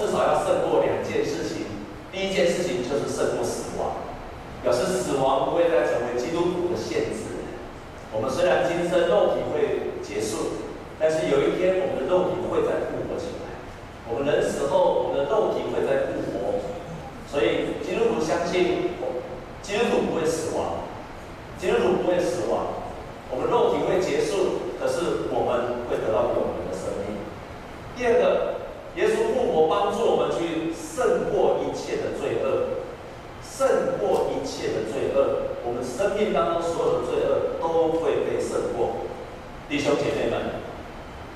至少要胜过两件事情。第一件事情就是胜过死亡，表示死亡不会再成为基督徒的限制。我们虽然今生肉体会结束，但是有一天我们的肉体会再复活起来。我们人死后，我们的肉体会再复活。所以基督徒相信，基督徒不会死亡，基督徒不会死亡。我们肉体会结束，可是我们会得到永恒的生命。第二个。耶稣复活帮助我们去胜过一切的罪恶，胜过一切的罪恶。我们生命当中所有的罪恶都会被胜过。弟兄姐妹们，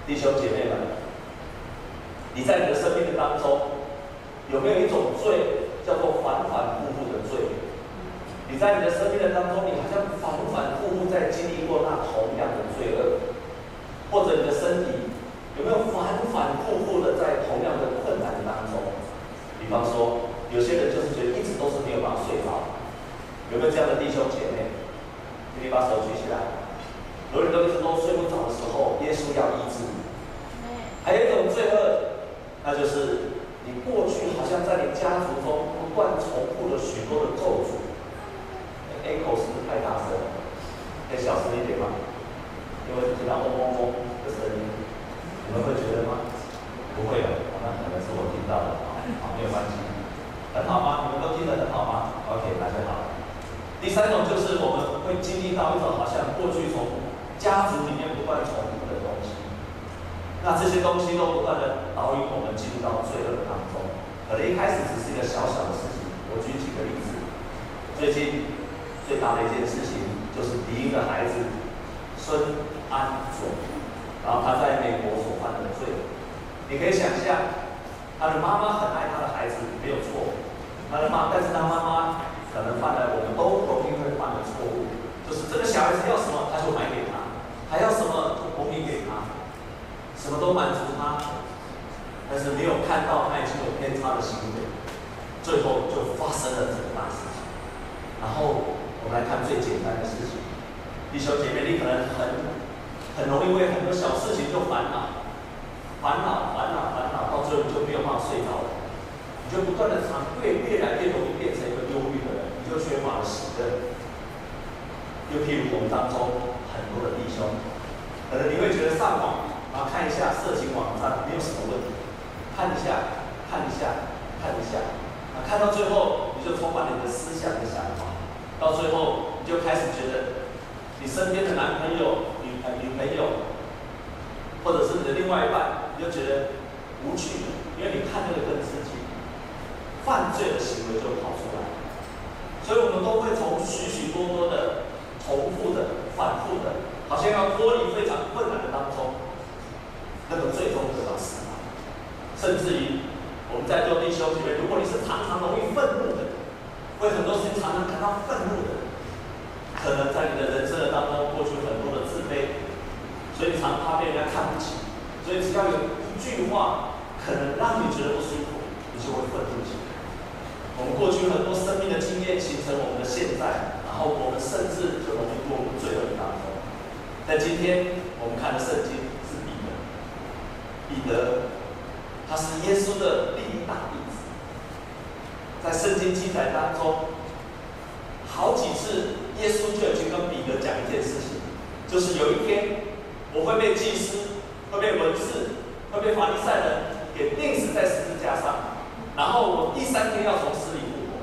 弟兄姐妹们，你在你的生命的当中有没有一种罪叫做反反复复的罪？你在你的生命的当中，你好像反反复复在经历过那同样的罪恶，或者你的身体。有没有反反复复的在同样的困难当中？比方说，有些人就是觉得一直都是没有办法睡着。这样的弟兄姐妹？请你把手举起来。有人都一直都睡不着的时候，耶稣要医治你。还有一种罪恶，那就是你过去好像在你家族中不断重复了许多的咒诅。echo 是不是太大声了？可以小声一点吗？因为听到嗡嗡嗡的声音。你们会觉得吗？不会的，那可能是我听到的啊，好，没有关系，很好吗？你们都听得很好吗？OK，那就好。第三种就是我们会经历到一种好像过去从家族里面不断重复的东西，那这些东西都不断的导引我们进入到罪恶当中。可能一开始只是一个小小的事情，我举几个例子。最近最大的一件事情就是敌营的孩子孙安佐。然后他在美国所犯的罪，你可以想象，他的妈妈很爱他的孩子，没有错。他的妈，但是他妈妈可能犯了我们都容易会犯的错误，就是这个小孩子要什么他就买给他，还要什么就供应给他，什么都满足他，但是没有看到他已经有偏差的行为，最后就发生了这个大事情。然后我们来看最简单的事情，弟兄姐妹，你可能很。因为很多小事情就烦恼，烦恼，烦恼，烦恼，到最后你就没有办法睡着了，你就不断的常越越来越容易变成一个忧郁的人，你就缺乏了喜乐。又譬如我们当中很多的弟兄，可能你会觉得上网，然后看一下色情网站没有什么问题，看一下，看一下，看一下，啊，看到最后你就充满你的思想的想法，到最后你就开始觉得你身边的男朋友。女朋友，或者是你的另外一半，你就觉得无趣，因为你看这个更刺激，犯罪的行为就跑出来。所以，我们都会从许许多多的重复的、反复的，好像要脱离非常困难的当中，那么最终得到死亡。甚至于，我们在座弟兄姐妹，如果你是常常容易愤怒的，为很多事情常常感到愤怒的。可能在你的人生的当中，过去很多的自卑，所以常怕被人家看不起，所以只要有一句话可能让你觉得不舒服，你就会愤怒起来。我们过去很多生命的经验形成我们的现在，然后我们甚至就容易落入罪恶当中。但今天我们看的圣经是彼得，彼得他是耶稣的第一大弟子，在圣经记载当中，好几次。耶稣就已经跟彼得讲一件事情，就是有一天我会被祭司、会被文士、会被法利赛人给钉死在十字架上，然后我第三天要从死里复活。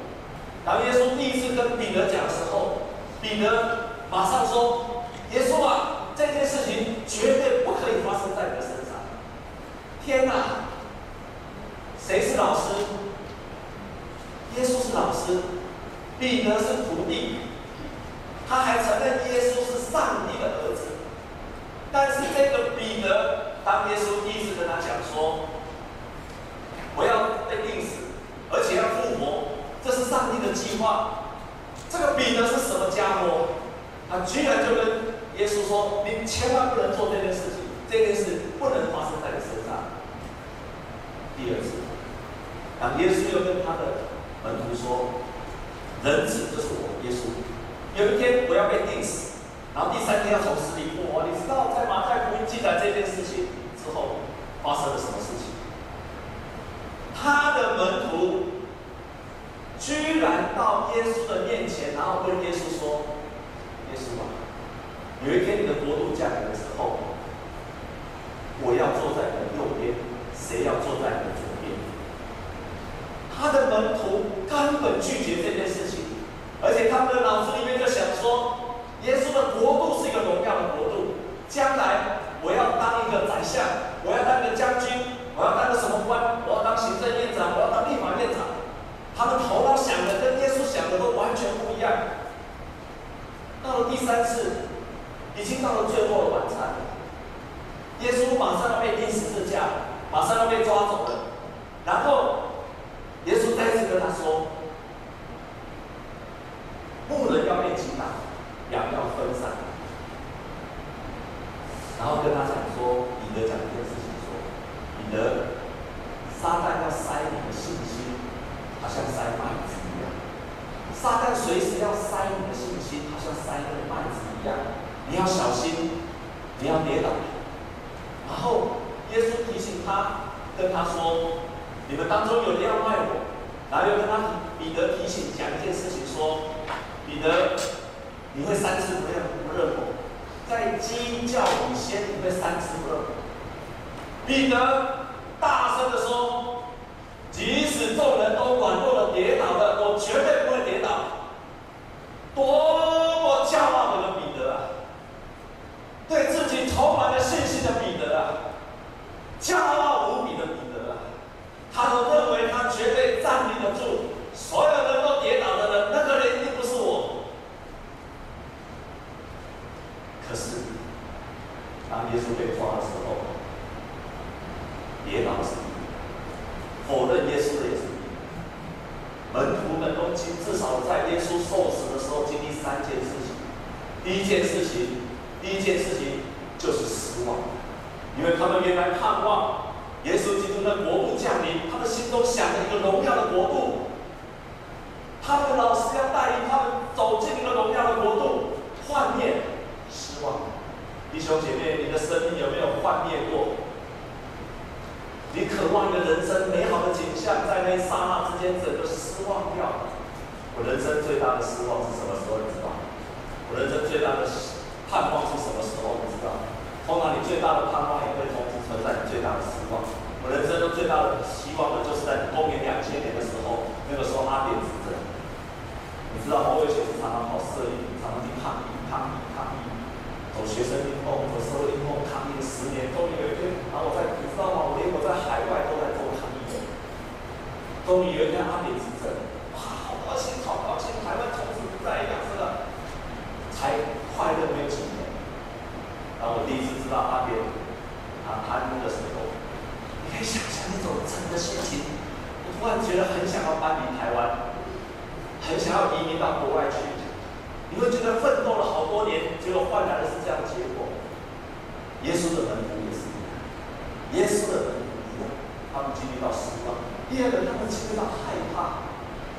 当耶稣第一次跟彼得讲的时候，彼得马上说：“耶稣啊，这件事情绝对不可以发生在你的身上。”天哪，谁是老师？耶稣是老师，彼得是徒弟。他还承认耶稣是上帝的儿子，但是这个彼得，当耶稣第一次跟他讲说：“我要被钉死，而且要复活，这是上帝的计划。”这个彼得是什么家伙？他居然就跟耶稣说：“你千万不能做这件事情，这件事不能发生在你身上。”第二次，当耶稣又跟他的门徒说：“人子就是我，耶稣。有一天我要被钉死，然后第三天要从死里复活。你知道在马太福音记载这件事情之后发生了什么事情？他的门徒居然到耶稣的面前，然后问耶稣说：‘耶稣啊，有一天你的国度降临的时候，我要坐在你的右边，谁要坐在你的左边？’他的门徒根本拒绝这件事情，而且他们的脑子里面就想说：耶稣的国度是一个荣耀的国度，将来我要当一个宰相，我要当一个将军。”我要当个什么官？我要当行政院长，我要当立法院长。他们头脑想的跟耶稣想的都完全不一样。到了第三次，已经到了最后的晚餐，耶稣马上要被钉十字架，马上要被抓走了。然后，耶稣再次跟他说：“牧人要被击打，羊要分散。”然后跟他讲说：“彼得讲一件事情。”彼得，撒旦要塞你的信心，好像塞麦子一样。撒旦随时要塞你的信心，好像塞那个麦子一样。你要小心，你要跌倒。然后耶稣提醒他，跟他说：“你们当中有人要卖我。”然后又跟他彼得提醒讲一件事情，说：“彼得，你会三次不认不认我，在鸡叫以前，你会三次不认我。”彼得。大声的说：“即使众人都软弱的跌倒了，我绝对不会跌倒。多么骄傲的彼得啊！对自己充满了信心的彼得啊！骄傲无比的彼得啊！他都认为他绝对站立得住。所有人都跌倒的人，那个人一定不是我。可是，当耶稣被抓的时候。”跌倒是你，否认耶稣的也是你。门徒们都经至少在耶稣受死的时候经历三件事情。第一件事情，第一件事情就是失望，因为他们原来盼望耶稣基督的国度降临，他们心中想着一个荣耀的国度，他们的老师要带领他们走进一个荣耀的国度，幻灭，失望。弟兄姐妹，你的生命有没有幻灭过？你渴望一个人生美好的景象，在那一刹那之间，整个失望掉了。我人生最大的失望。是什么？时候？你知道？我人生最大的盼望。是什么？时候？你知道？通常你最大的盼望。也会同时存在你最大的失望。我人生中最大的希望呢，就是在公元两千年的时候，那个时候阿扁执政。你知道吗？我以前是常常跑社运，常常去抗议、抗议、抗议，走学生运动、走社会运动，抗议了十年，终于有一天，然后我在，你知道吗？我连我在海外都在做抗议。终于有一天阿扁执政，哇，好高兴，好高兴，台湾从此不再一样，是吧？才快乐没有几年，然后我第一次知道阿扁他贪污的时候，你可以想象那种整个心情，我突然觉得很想要搬离台湾，很想要移民到国外去。你会觉得奋斗了好多年，结果换来的是这样的结果。耶稣的门徒也是一样，耶稣的门徒一样，他们经历到失望。第二个，他们经历到害怕，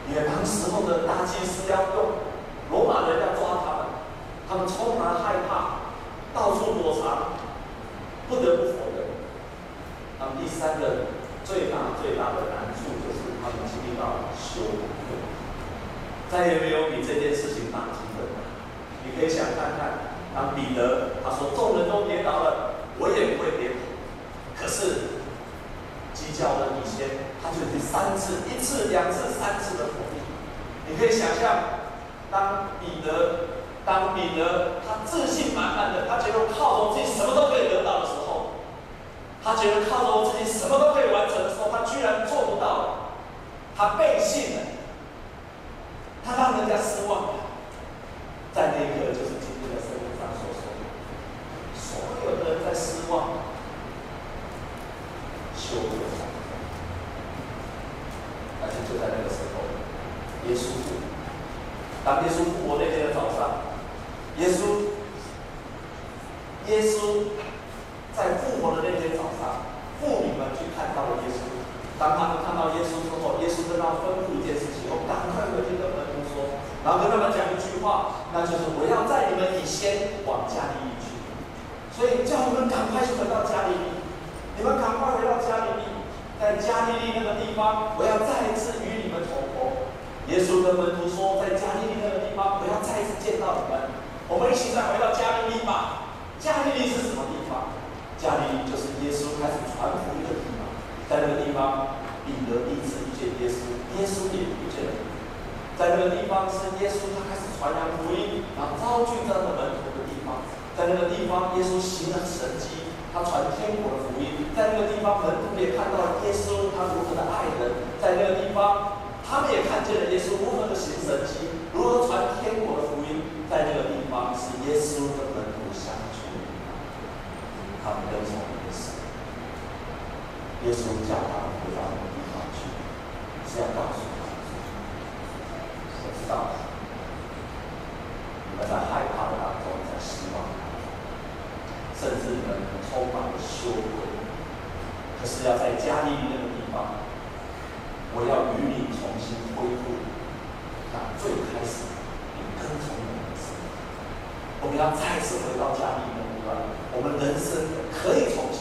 因为当时候的大祭司要用罗马人要抓他们，他们充满害怕，到处躲藏，不得不否认。那么第三个最大最大的难处就是他们经历到羞辱。再也没有比这件事情打击的。你可以想看看，当彼得他说众人都跌倒了，我也不会跌倒。可是鸡叫了一些，他就第三次、一次、两次、三次的否定。你可以想象，当彼得、当彼得他自信满满的，他觉得靠着自己什么都可以得到，他觉得靠着我自己什么都可以完成的时候，他居然做不到，他背信了。他让人家失望了，在那一刻就是今天的圣经上所说的，所有的人在失望、羞辱上，但是就在那个时候，耶稣，当耶稣复活那天的早上，耶稣耶稣在复活的那天早上，妇女们去看到了耶稣。当他们看到耶稣之后，耶稣跟他吩咐一件事情：我赶快回去跟门徒说，然后跟他们讲一句话，那就是我要在你们以先往加利利去。所以叫你们赶快去回到加利利，你们赶快回到加利利，在加利利那个地方，我要再一次与你们重逢。耶稣跟门徒说，在加利利那个地方，我要再一次见到你们。我们一起再回到加利利吧。加利利是什么地方？加利利就是耶稣开始。在那个地方，彼得第一次遇见耶稣，耶稣也遇见了。在那个地方是耶稣他开始传扬福音，然后召聚这样的门徒的地方。在那个地方，耶稣行了神迹，他传天国的福音。在那个地方，门徒也看到了耶稣他如何的爱人。在那个地方。他们也看见了耶稣如何的行神迹，如何传天国的福音，在那个地方是耶稣的门徒相聚的地方。他们跟从耶稣，耶稣叫他们回到那个地方去，是要告诉他们：我知道你们在害怕的当中，在失望当中，甚至你们充满了羞愧。可是要在加利利那个地方。我要与你重新恢复那最开始你跟从我的时候。我们要再次回到加利利那个地方，我们人生可以重。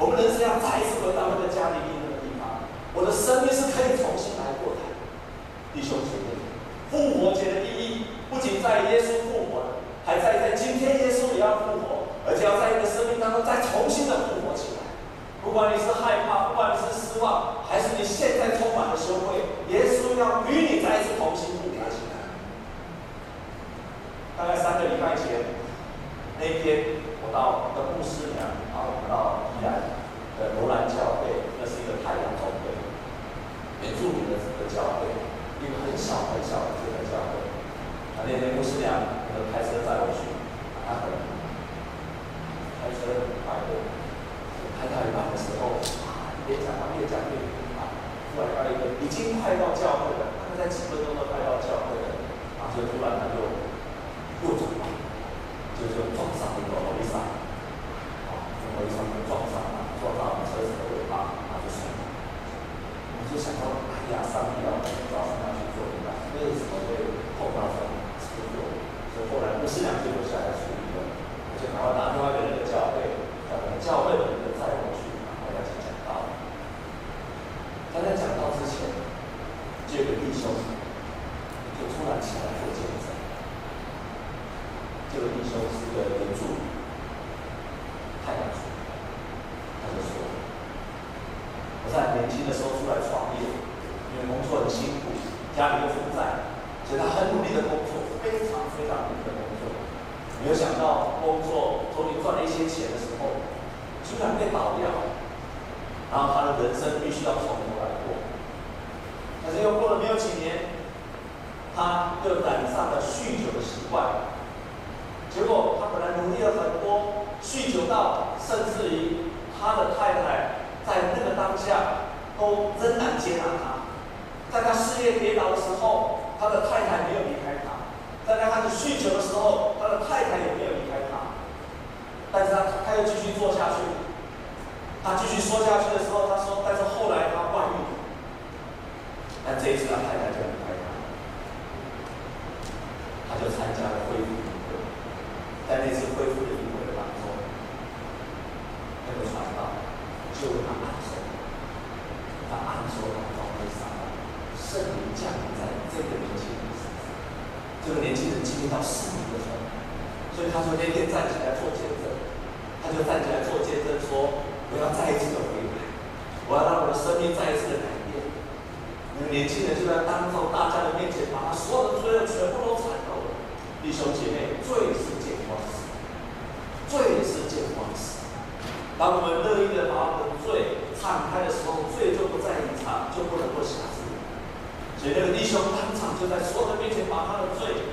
我们人生要再一次回到那个加利利那个地方，我的生命是可以重新来过的。弟兄姐妹，复活节的意义不仅在耶稣复活了，还在在今天耶稣也要复活，而且要在你的生命当中再重新的复活起来。不管你是害怕，不管你是失望，还是你现在充满了羞愧，耶稣要与你再一次同心复活起来。大概三个礼拜前，那天我到的牧师娘，然后我们到宜兰的罗兰教会，那是一个太阳中会，原住民的这个教会，一个很小很小的这个教会。那天牧师娘那个开车载我去，他很开车很快。开到一半的时候，啊，越讲话越讲越啊，突然到一个已经快到教会了，大概在几分钟都快到教会了，啊，就突然他就右转了，就就撞上一个罗伊莎，啊，罗伊莎就撞上了，撞到了车子的尾巴，他就死了。我就想到，哎呀，上帝啊，早上要去做一个，为什么会碰到这样子的错误？所以后来牧师娘就留下来处理了，我就赶快打电话给那个教会，叫那个教会的。在讲道之前，这个弟兄就突然起来做见证。这个弟兄是个原住民，太阳族，他就说：“我在年轻的时候出来创业，因为工作很辛苦，家里又负债，所以他很努力的工作，非常非常努力的工作。没有想到工赚了一些钱的时候，居然被倒掉。”然后他的人生必须要从头来过，可是又过了没有几年，他又染上了酗酒的习惯。结果他本来努力了很多，酗酒到甚至于他的太太在那个当下都仍然接纳他。在他事业跌倒的时候，他的太太没有离开他；在他开始酗酒的时候，他的太太也。但是他他又继续做下去。他继续说下去的时候，他说：“但是后来他外遇，但这一次他太太就离开他，他就参加了恢复营会，在那次恢复的营会的当中，那个传道就为他按手，他按手他祷告撒旦，圣灵降临在这个年轻人身上，这个年轻人经历到圣灵的时候，所以他说那天站起来做见，他就站起来做见证说。”我要再一次的回来，我要让我的生命再一次的改变。那个年轻人就在当众大家的面前，把他所有的罪恶全部都阐露了。弟兄姐妹，罪是见光死，罪是见光死。当我们乐意的把我们的罪敞开的时候，罪就不再隐藏，就不能够辖制。所以那个弟兄当场就在所有的面前，把他的罪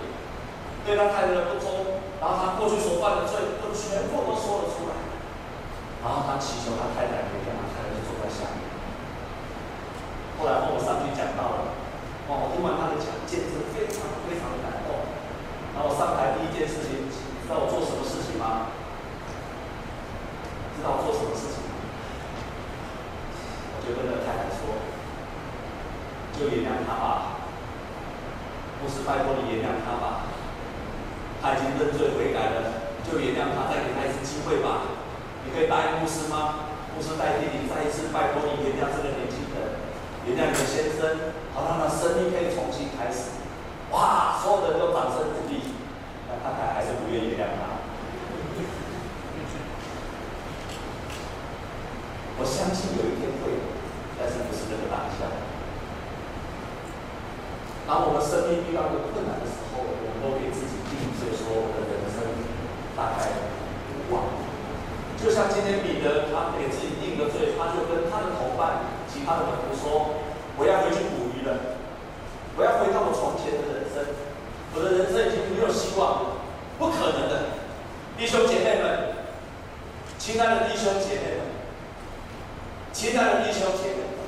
对他太太的不忠，然后他过去所犯的罪，都全部都说了出来。然后他祈求他太太原谅，他太太就坐在下面。后来我上去讲到了，哦，听完他的讲，简直非常非常的感动。然后我上台第一件事情，你知道我做什么事情吗？知道我做什么事情吗？我就跟那太太说，就原谅他吧，不是拜托你原谅他吧。认罪悔改了，就原谅他，再给他一次机会吧。你可以答应牧师吗？牧师代替你再一次拜托你原谅这个年轻人，原谅你的先生，好让他生命可以重新开始。哇，所有人都掌声鼓励，那太太还是不愿意原谅他。我相信有一天会，但是不是那个当下。当我们生命遇到一个困难的时候，我们，的人生大概无望。就像今天彼得，他给自己定个罪，他就跟他的同伴、其他的门徒说：“我要回去捕鱼了，我要回到我从前的人生，我的人生已经没有希望了，不可能的。”弟兄姐妹们，亲爱的弟兄姐妹们。亲爱的弟兄姐妹们，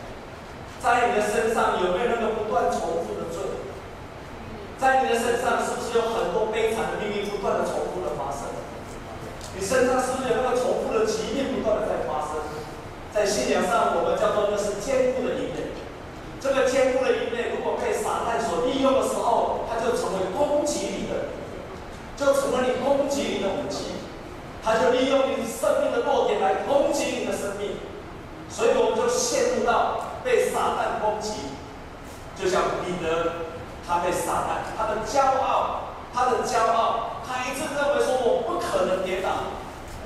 在你的身上有没有那个不断重复的？在你的身上是不是有很多悲惨的命运不断的重复的发生？你身上是不是有那个重复的疾病不断的在发生？在信仰上，我们叫做那是坚固的一面。这个坚固的一面，如果被撒旦所利用的时候，它就成为攻击你的，就成为你攻击你的武器。它就利用你生命的弱点来攻击你的生命。所以我们就陷入到被撒旦攻击，就像彼得，他被撒旦，他的骄傲，他的骄傲，他一直认为说我不可能跌倒，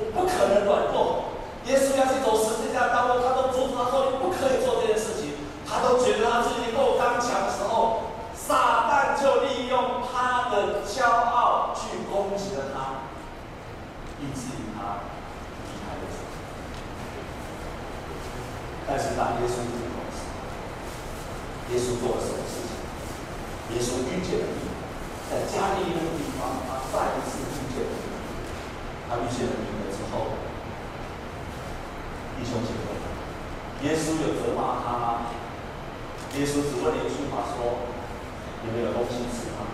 我不可能软弱。耶稣要去走十字架道路，他都阻止他说你不可以做这件事情，他都觉得他自己够刚强的时候，撒旦就利用他的骄傲去攻击了他，以至于他。但是当耶稣复活的时候，耶稣做了什么事情？耶稣遇见了你，在加利利那个地方，他再一次遇见了你。他遇见了你了之后，弟兄姐妹，耶稣有责骂他吗？耶稣只问了一句话说：“你没有东西吃吗？”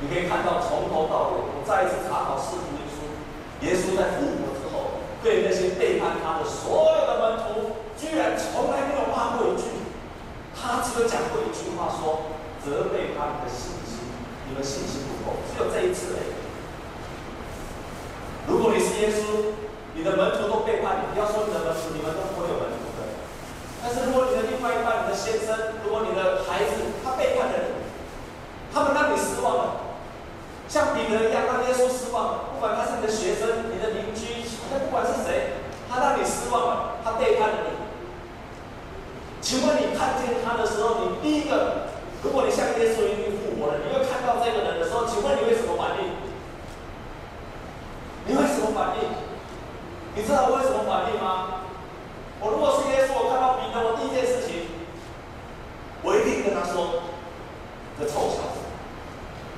你可以看到从头到尾，我再一次查考四福音书，耶稣在复活之后，对那些背叛他的所有的门徒。居然从来没有骂过一句，他只有讲过一句话说，说责备他们的信心，你们信心不够，只有这一次而已。如果你是耶稣，你的门徒都背叛你，不要说你的门徒，你们都不会有门徒的。但是如果你的另外一半，你的先生，如果你的孩子，他背叛了你，他们让你失望了，像彼得一样让耶稣失望了，不管他是你的学生、你的邻居，他不管是谁，他让你失望了，他背叛了你。请问你看见他的时候，你第一个，如果你像耶稣已经复活了，你又看到这个人的时候，请问你会什么反应？你会什么反应？你知道我会什么反应吗？我如果是耶稣，我看到彼得，我第一件事情，我一定跟他说：“这臭小子，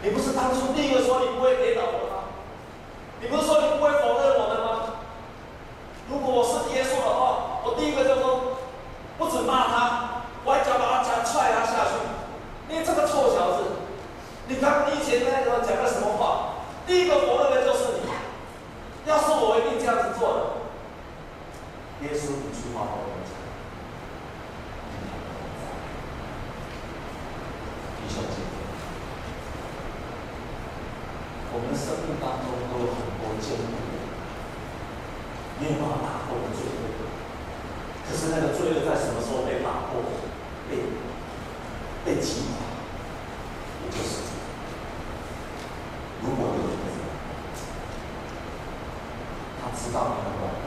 你不是当初第一个说你不会跌倒的吗？你不是说你不会否认我的吗？如果我是耶稣的话，我第一个就说。”不止骂他，我还脚把他脚踹他下去。你这个臭小子，你刚以前那个讲的什么话？第一个否认的就是你。要是我，一定这样子做的。耶稣一句话都没讲。弟兄姐妹，我们的生命当中都有很多艰苦，没有办法打破的罪恶。可是那个罪恶在什么时候被打破、被被击垮？也就是如果有一个人，他知道你的软弱，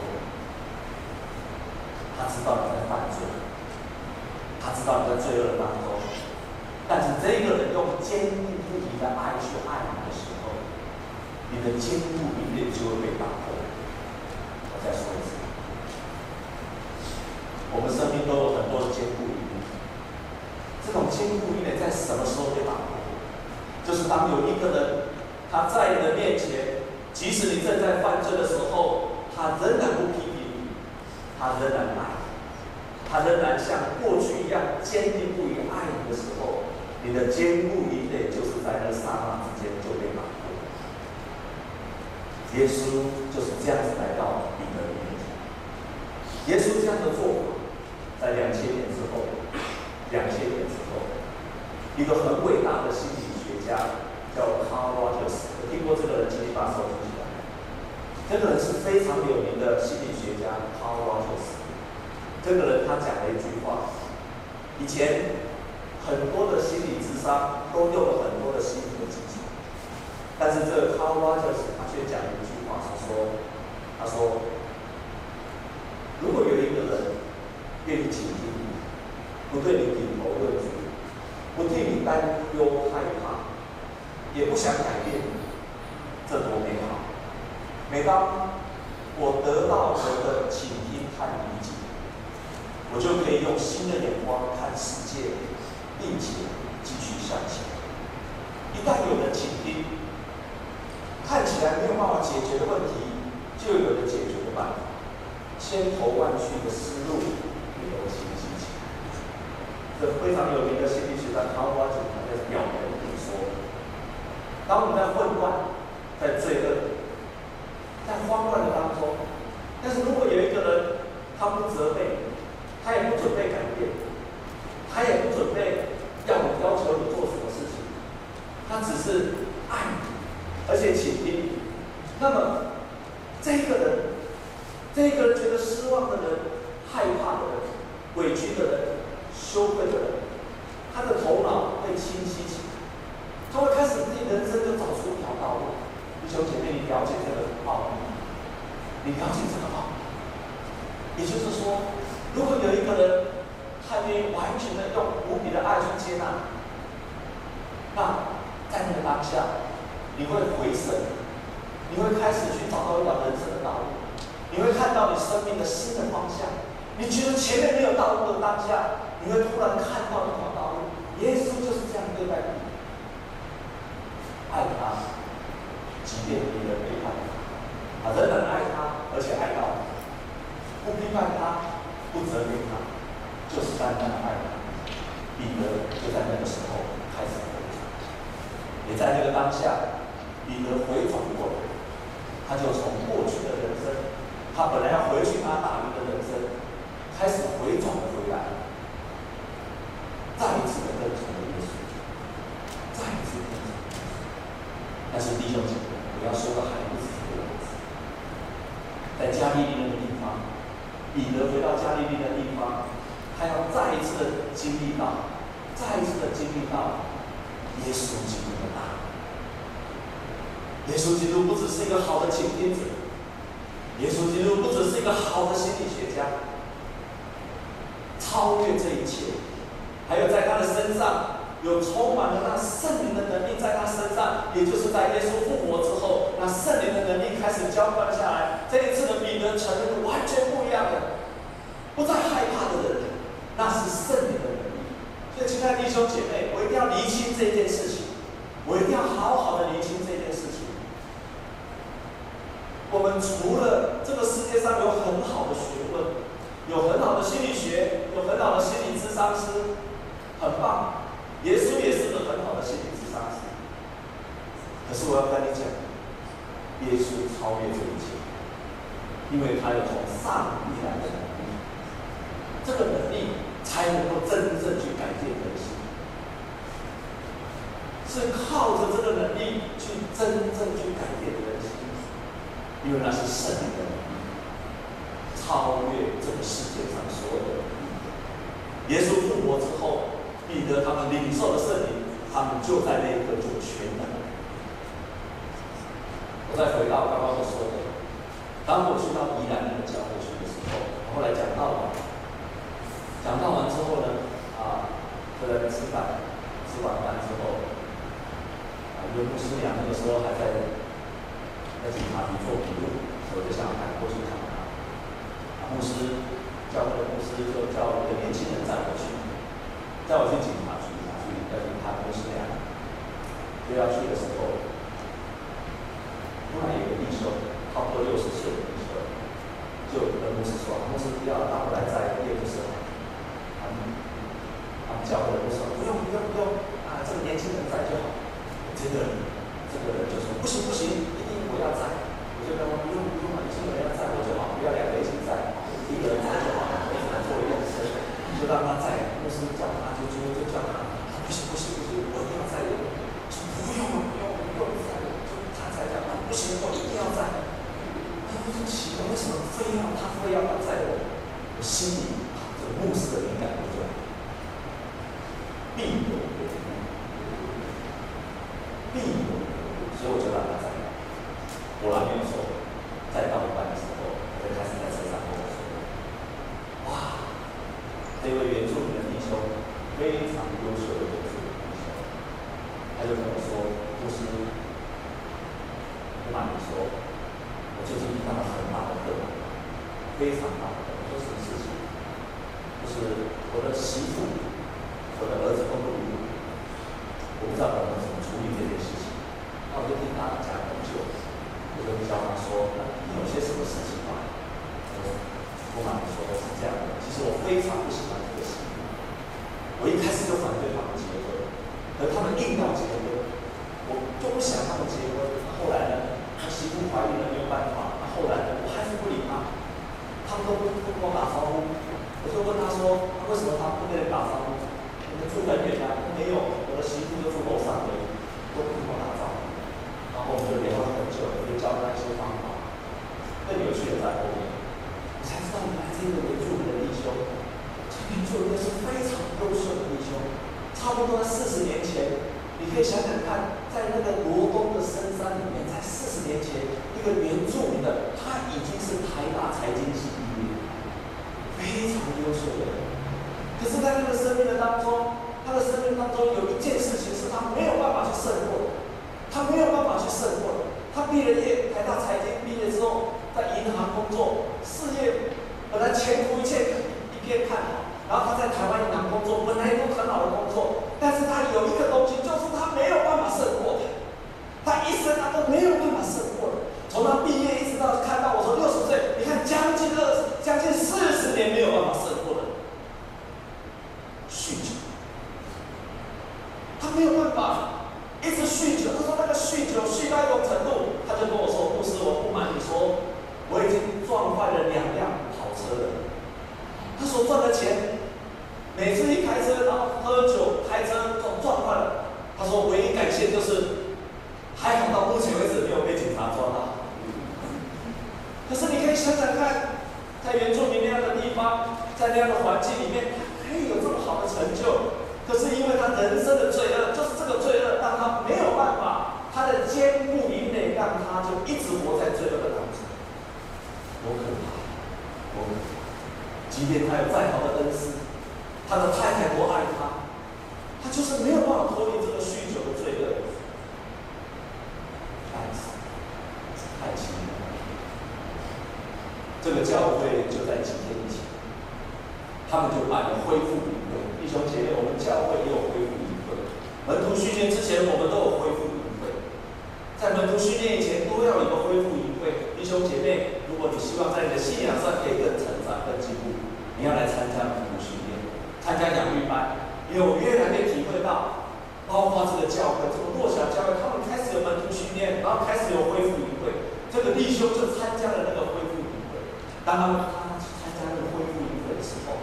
他知道你在犯罪，他知道你在罪恶当中，但是这个人用坚定不移的爱去爱你的时候，你的坚固营垒就会被打破。我再说一次。我们生命都有很多的坚固营垒，这种坚固营垒在什么时候被打破？就是当有一个人他在你的面前，即使你正在犯罪的时候，他仍然不批评你，他仍然爱你，他仍然像过去一样坚定不移爱你的时候，你的坚固营垒就是在那刹那之间就被打破。耶稣就是这样子来到你的面前，耶稣这样的做法。在两千年之后，两千年之后，一个很伟大的心理学家叫 Carl Rogers，有听过这个人，请你把手举起来。这个人是非常有名的心理学家 Carl Rogers。这个人他讲了一句话：以前很多的心理咨商都用了很多的心理的技巧，但是这个 Carl Rogers 他却讲了一句话，是说，他说，如果有一个人愿意倾听你，不对你顶头论足，不替你担忧害怕，也不想改变你，这多美好！每当我得到我的倾听和理解，我就可以用新的眼光看世界，并且继续向前。一旦有了倾听，看起来没有办法解决的问题，就有了解决的办法。千头万绪的思路也都清晰起来。这非常有名的心理学家卡尔瓦金他在表明里说：当我们在混乱、在罪恶、在慌乱的当中，但是如果有一个人，他不责备，他也不准备改变，他也不准备要你要求你做什么事情，他只是爱你，而且倾听你，那么这个人。这个人觉得失望的人、害怕的人、委屈的人、羞愧的人，他的头脑会清晰起来，他会开始替人生就找出一条道路。弟兄姐妹，你了解这个奥秘吗？你了解这个奥秘？也就是说，如果有一个人，他愿意完全的用无比的爱去接纳你，那在那个下，你会回神，你会开始去找到一条人生的道路。你会看到你生命的新的方向。你觉得前面没有道路的当下，你会突然看到一条道路。耶稣就是这样对待你，爱他，即便别人背叛他，啊，仍然爱他，而且爱到不批判他，不责备他，就是单单的爱他。彼得就在那个时候，在这个当下，彼得回转过来，他就从过去的人生。他本来要回去他打鱼的人生，开始回转了回来，再一次的跟从了耶稣，再一次跟从耶稣。但是弟兄姐妹，我要说的还不是这个样子。在加利利那个地方，彼得回到加利利的地方，他要再一次的经历到，再一次的经历到耶稣基督的大。耶稣基督不只是一个好的倾听者。耶稣基督不只是一个好的心理学家，超越这一切，还有在他的身上有充满了那圣灵的能力，在他身上，也就是在耶稣复活之后，那圣灵的能力开始浇灌下来。这一次的彼得成了完全不一样的，不再害怕的人，那是圣灵的能力。所以，亲爱的弟兄姐妹，我一定要厘清这件事情，我一定要好好的厘清。我们除了这个世界上有很好的学问，有很好的心理学，有很好的心理咨商师，很棒。耶稣也是个很好的心理咨商师。可是我要跟你讲，耶稣超越这一切，因为他有从上帝来的能力，这个能力才能够真正去改变人心，是靠着这个能力去真正去改变人。因为那是圣灵的，超越这个世界上所有的能力。耶稣复活之后，彼得他们领受了圣灵，他们就在那一刻就全能。我再回到刚刚所说的，当我去到宜兰那个教会去的时候，后来讲道完，讲道完之后呢，啊，就在那吃饭，吃完饭之后，啊，一个牧师娘那个时候还在。在警察局做笔录，我就想赶过去看他。牧师，教会的牧师就叫一个年轻人载我去，载我去警察局，去。跟他牧师俩。就要去的时候，突然有个弟兄，差不多六十岁的弟兄，就跟牧师说：“牧师不要，打不来载叶牧师。”他们，他们教会的牧师说：“不用，不用，不用，啊，这个年轻人载就好。”接着，这个人就说：“不行，不行。”不要载，我就跟他说不用不用了，你一个人要载我就好，不要两个一起载，一个人载就好了，我只能做一件事，就让他载。牧师叫他就就就叫他，不行不行不行，我一定要载我，从头为什么非要他非要在我我心里这个牧师的敏感部分，必有必有，所以我就让他在。我来跟你说，再到一半的时候，我就开始在车上跟我说：“哇，这位原住民的弟兄非常优秀的原住民弟兄。”他就跟我说：“牧师，不瞒你说，我最近遇到了很大的困难，非常大的。我说什么事情？就是我的媳妇，我的儿子都不理我，我不知道我们怎么处理这件事情。那我就听他讲很久。”我就教他说：“你有些什么事情吗？”我说：“不瞒你说，是这样的。其实我非常不喜欢这个媳妇。我一开始就反对他们结婚，可他们硬要结婚，我想他们结婚。后来呢，他媳妇怀孕了，没有办法。那后来呢，我还是不理他。他们都不不跟我打招呼，我就问他说：“为什么他不跟人打招呼？我们住很远啊，没有，我的媳妇就住楼上而已，都不跟我打招呼。”然后我们就聊了很久，我就教他一些方法。更有趣的在后面，我才知道原来这个原住民的弟兄，这原住民是非常优秀的弟兄。差不多在四十年前，你可以想想看，在那个罗东的深山里面，在四十年前，一个原住民的他已经是台大财经系毕业，非常优秀的人。可是，在他的生命的当中，他的生命当中有一件事情是他没有办法去胜过的。他没有办法去胜过。他毕了业，台大财经毕业之后，在银行工作，事业本来前途一切一片看好。然后他在台湾银行工作，本来都很好的工作，但是他有一个东西，没有办法胜过他。他一生他都没有办法胜过。从他毕业一直到看到我说六十岁，你看将近二十，将近四十年没有办法胜过的，酗酒。他没有办法。一直酗酒，他说那个酗酒酗到一种程度，他就跟我说：“牧师，我不瞒你说，我已经撞坏了两辆跑车了。他所赚的钱，每次一开车然后喝酒开车撞撞坏了。他说唯一感谢就是，还好到目前为止没有被警察抓到。可是你可以想想看，在原住民那样的地方，在那样的环境里面，他可以有这么好的成就。”可是因为他人生的罪恶，就是这个罪恶让他没有办法，他的坚固营垒让他就一直活在罪恶的当中。多可怕！多可怕！即便他有再好的恩师，他的太太多爱他，他就是没有办法脱离这个酗酒的罪恶。太惨，太凄凉了。这个教会就在几天以前，他们就办了恢复营会。弟兄姐妹，我们教会也有恢复营会。门徒训练之前，我们都有恢复营会。在门徒训练以前，都要有一个恢复营会。弟兄姐妹，如果你希望在你的信仰上可以更成长、更进步，你要来参加门徒训练，参加养育班。因为我越来越体会到，包括这个教会，这个弱小教会，他们开始有门徒训练，然后开始有恢复营会。这个弟兄就参加了那个恢复营会。当他们他们去参加那个恢复营会的时候，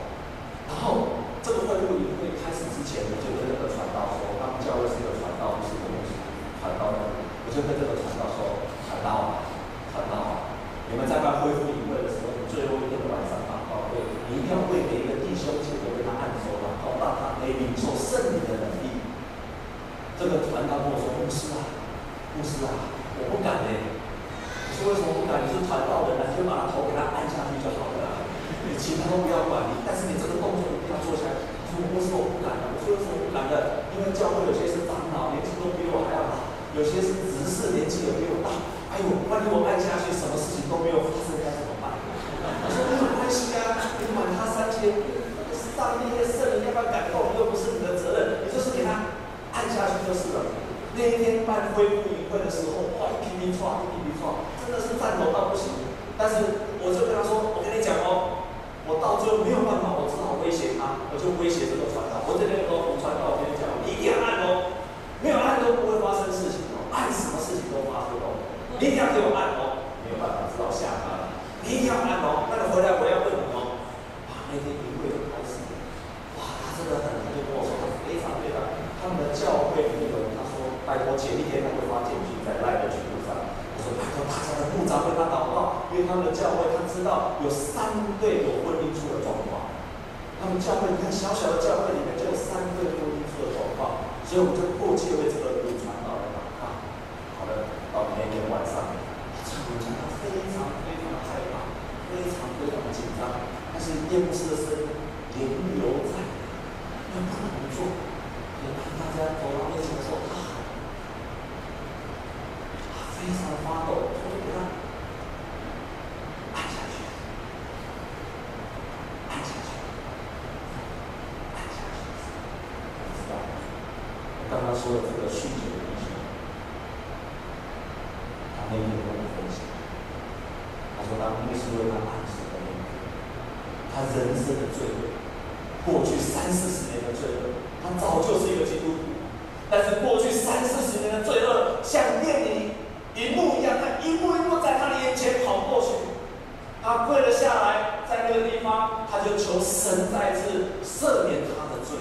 然后。这个会录营会开始之前，我就跟那个传道说，他们教会是一个传道，不是一个牧师传道的。我就跟这个传道说，传道啊，传道啊，你们在办恢复营会的时候，你最后一天的晚上祷告会，你一定要为每一个弟兄姐妹为他按手，然后让他可以领受圣灵的能力。这个传道跟我说，牧师啊，牧师啊，我不敢呢。我说为什么不敢？你是传道的人，就把他头给他按下去就好了。你其他都不要管你，但是你这个动作一定要做下来。他说：“我说我不敢的，我说为什么不敢的？因为教会有些是长老，年纪都比我还要大；有些是执事，年纪也比我大。哎呦，万一我按下去，什么事情都没有发生，该怎么办？”我说：“没有关系啊，你管他三千，上帝的圣灵要不要感动，又不是你的责任，你就是给他按下去就是了。”那一天办恢复营会的时候，哇，一批批创，一批批创，真的是战斗到不行。但是我就跟他说：“我跟你讲哦。”我到最后没有办法，我只好威胁他，我就威胁这个船道。我这边说，我传道，我跟你讲，你一定要按哦，没有按都不会发生事情哦，按什么事情都发生哦，你一定要给我按哦，没有办法，只好吓他了。你一定要按哦，那个回来我要问你哦。哇，那天营会就开始，哇，他真的很，他就跟我说，他非常非常，他们的教会里面有人，他说拜托前一天他会发简讯在赖的群组上，他说拜托大家的牧长为他祷告，因为他们的教会他知道有三对有婚姻出的状况。他们教会你看小小的教会里面就有三对婚姻出的状况，所以我们就迫切为这个流传到来祷告。好的，到那天晚上，他们讲他非常非常的害怕，非常非常的紧张，但是叶牧师的声音停留在，要不能做，也当大家走到面前的时候，啊。非常的发抖，所以给他按下去，按下去，按下去。你知道吗？我刚刚说的这个酗酒的弟兄，他那天跟我分享，他说当牧师为他按手的那一刻，他人生的罪恶，四十年的罪恶，他早就是一个基督徒，但是过去三四十年的罪恶像电影。一幕一样，他一幕一幕在他的眼前跑过去，他跪了下来，在那个地方，他就求神再次赦免他的罪。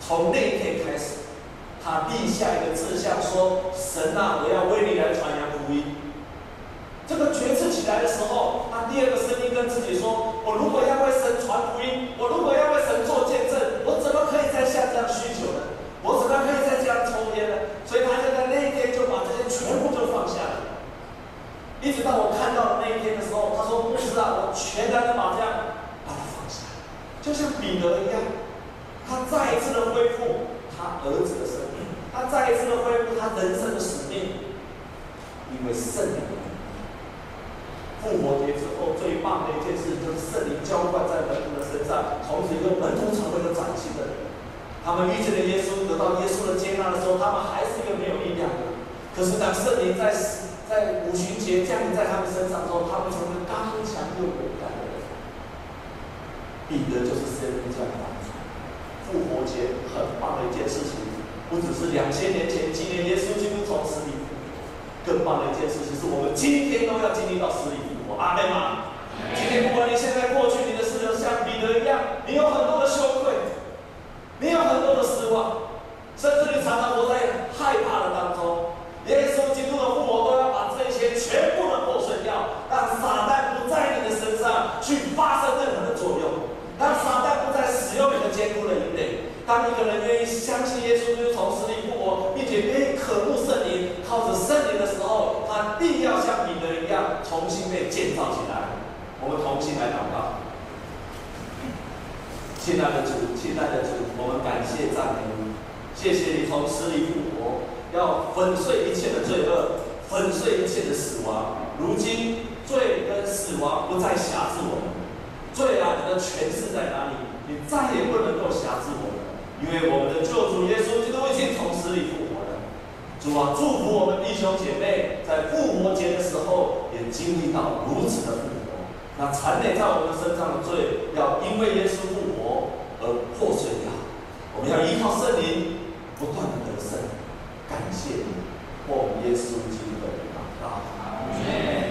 从那一天开始，他立下一个志向，说：“神啊，我要为你来传扬福音。”这个决志起来的时候，他第二个声音跟自己说：“我如果要为神传福音，我如果要为神做见证，我怎么可以再像这样酗酒呢？”我怎么可以再这样抽烟呢？所以他就在那一天就把这些全部就放下了。一直到我看到的那一天的时候，他说：“牧师啊，我全然的把这样把它放下，就像彼得一样，他再一次的恢复他儿子的生命，他再一次的恢复他人生的使命。因为圣灵的复活节之后最棒的一件事，就是圣灵浇灌在门徒的身上，从此以后门徒成为了崭新的人。”他们遇见了耶稣，得到耶稣的接纳的时候，他们还是一个没有力量的。可是当圣灵在在五旬节降临在他们身上之后，他们成为刚强又勇敢的人。彼得就是圣灵这样的复活节很棒的一件事情，不只是两千年前纪念耶稣基督从死里复活，更棒的一件事情是我们今天都要经历到死里复活。阿门吗？今天不管你现在过去你的事情像彼得一样，你有很多的羞愧。你有很多的失望，甚至你常常活在害怕的当中。耶稣基督的复活都要把这些全部的破碎掉，让撒旦不在你的身上去发生任何的作用，让撒旦不再使用你的坚固的营垒。当一个人愿意相信耶稣基督从死里复活，并且愿意渴慕圣灵，靠着圣灵的时候，他必要像彼得一样重新被建造起来。我们同心来祷告。亲爱的主，亲爱的主，我们感谢赞美你，谢谢你从死里复活，要粉碎一切的罪恶，粉碎一切的死亡。如今罪跟死亡不再辖制我们，罪啊，你的权势在哪里？你再也不能够辖制我们，因为我们的救主耶稣基督已经从死里复活。主啊，祝福我们弟兄姐妹在复活节的时候也经历到如此的复活。那缠累在我们身上的罪，要因为耶稣复活而破碎掉。我们要依靠圣灵，不断的得胜。感谢你，奉耶稣基督的名祷告。